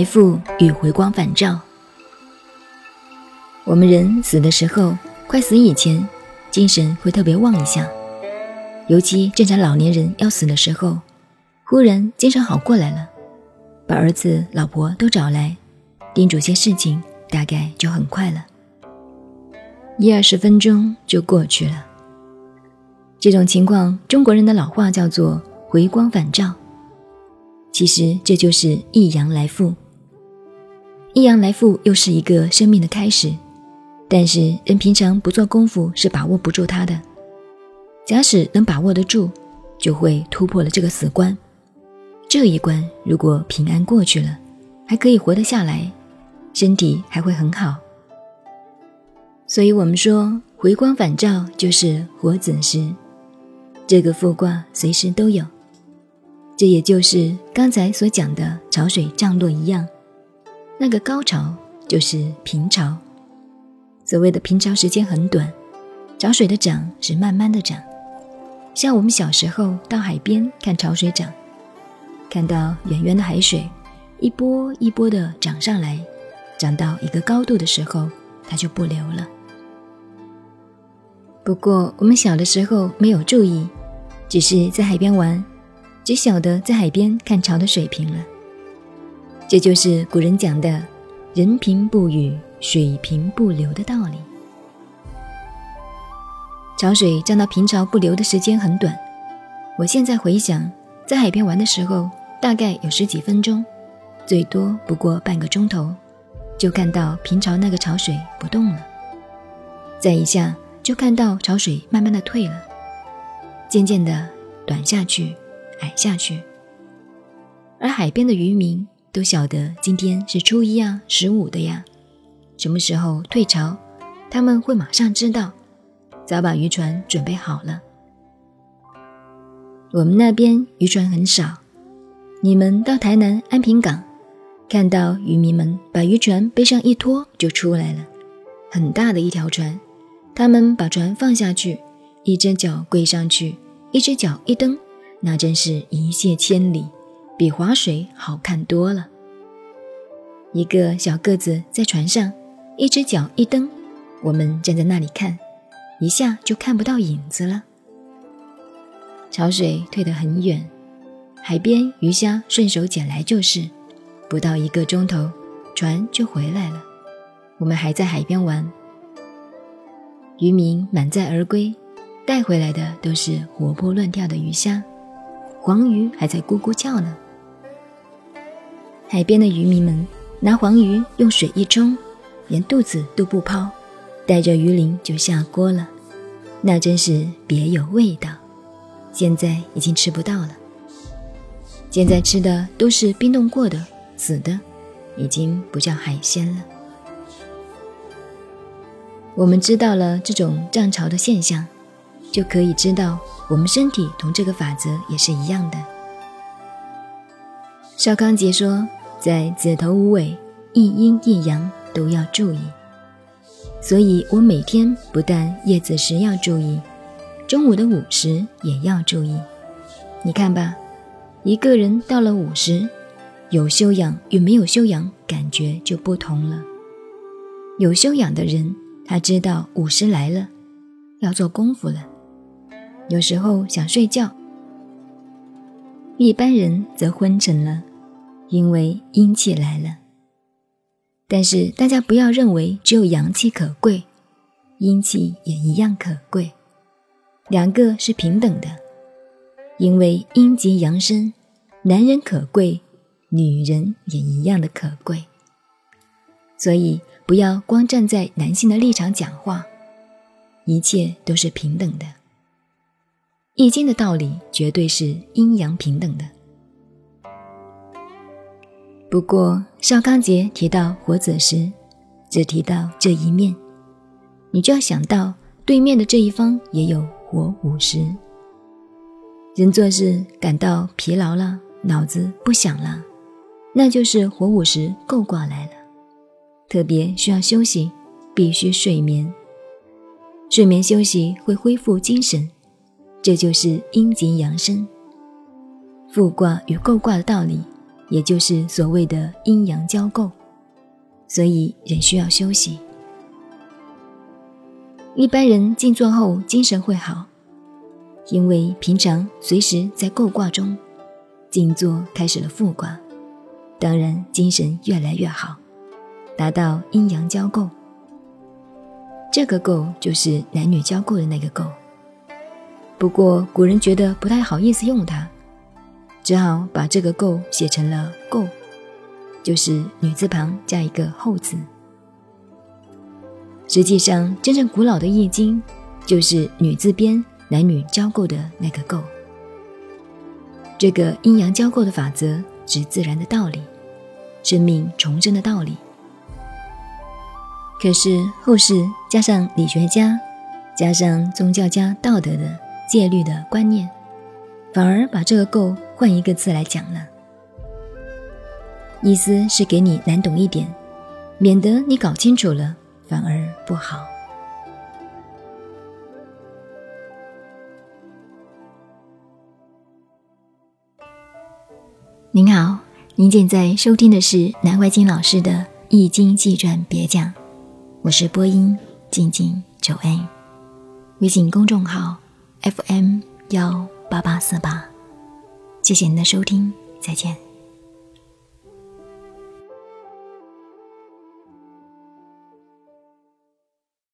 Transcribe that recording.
来复与回光返照。我们人死的时候，快死以前，精神会特别旺一下。尤其正常老年人要死的时候，忽然精神好过来了，把儿子、老婆都找来，叮嘱些事情，大概就很快了，一二十分钟就过去了。这种情况，中国人的老话叫做“回光返照”。其实这就是一阳来复，一阳来复又是一个生命的开始。但是人平常不做功夫是把握不住它的。假使能把握得住，就会突破了这个死关。这一关如果平安过去了，还可以活得下来，身体还会很好。所以我们说回光返照就是活子时，这个复卦随时都有。这也就是刚才所讲的潮水涨落一样，那个高潮就是平潮。所谓的平潮时间很短，潮水的涨是慢慢的涨，像我们小时候到海边看潮水涨，看到远远的海水一波一波的涨上来，涨到一个高度的时候，它就不流了。不过我们小的时候没有注意，只是在海边玩，只晓得在海边看潮的水平了。这就是古人讲的“人平不语”。水平不流的道理，潮水涨到平潮不流的时间很短。我现在回想，在海边玩的时候，大概有十几分钟，最多不过半个钟头，就看到平潮那个潮水不动了。再一下就看到潮水慢慢的退了，渐渐的短下去，矮下去。而海边的渔民都晓得今天是初一啊，十五的呀。什么时候退潮，他们会马上知道，早把渔船准备好了。我们那边渔船很少，你们到台南安平港，看到渔民们把渔船背上一拖就出来了，很大的一条船，他们把船放下去，一只脚跪上去，一只脚一蹬，那真是一泻千里，比划水好看多了。一个小个子在船上。一只脚一蹬，我们站在那里看，一下就看不到影子了。潮水退得很远，海边鱼虾顺手捡来就是，不到一个钟头，船就回来了。我们还在海边玩，渔民满载而归，带回来的都是活泼乱跳的鱼虾，黄鱼还在咕咕叫呢。海边的渔民们拿黄鱼用水一冲。连肚子都不抛，带着鱼鳞就下锅了，那真是别有味道。现在已经吃不到了，现在吃的都是冰冻过的死的，已经不叫海鲜了。我们知道了这种涨潮的现象，就可以知道我们身体同这个法则也是一样的。邵康节说，在子头午尾，一阴一阳。都要注意，所以我每天不但夜子时要注意，中午的午时也要注意。你看吧，一个人到了午时，有修养与没有修养感觉就不同了。有修养的人，他知道午时来了，要做功夫了。有时候想睡觉，一般人则昏沉了，因为阴气来了。但是大家不要认为只有阳气可贵，阴气也一样可贵，两个是平等的。因为阴极阳生，男人可贵，女人也一样的可贵。所以不要光站在男性的立场讲话，一切都是平等的。易经的道理绝对是阴阳平等的。不过，邵康节提到火子时，只提到这一面，你就要想到对面的这一方也有火五十。人做事感到疲劳了，脑子不想了，那就是火五十够卦来了，特别需要休息，必须睡眠。睡眠休息会恢复精神，这就是阴极阳生。复卦与够卦的道理。也就是所谓的阴阳交构，所以人需要休息。一般人静坐后精神会好，因为平常随时在构卦中，静坐开始了复卦，当然精神越来越好，达到阴阳交构。这个构就是男女交构的那个构。不过古人觉得不太好意思用它，只好把这个够写成了够，就是女字旁加一个后字。实际上，真正古老的《易经》就是女字边男女交构的那个构。这个阴阳交构的法则，指自然的道理，生命重生的道理。可是后世加上理学家，加上宗教家道德的戒律的观念，反而把这个构换一个字来讲了，意思是给你难懂一点，免得你搞清楚了。反而不好。您好，您现在收听的是南怀瑾老师的《易经纪传别讲》，我是播音静静九 A，微信公众号 FM 幺八八四八，谢谢您的收听，再见。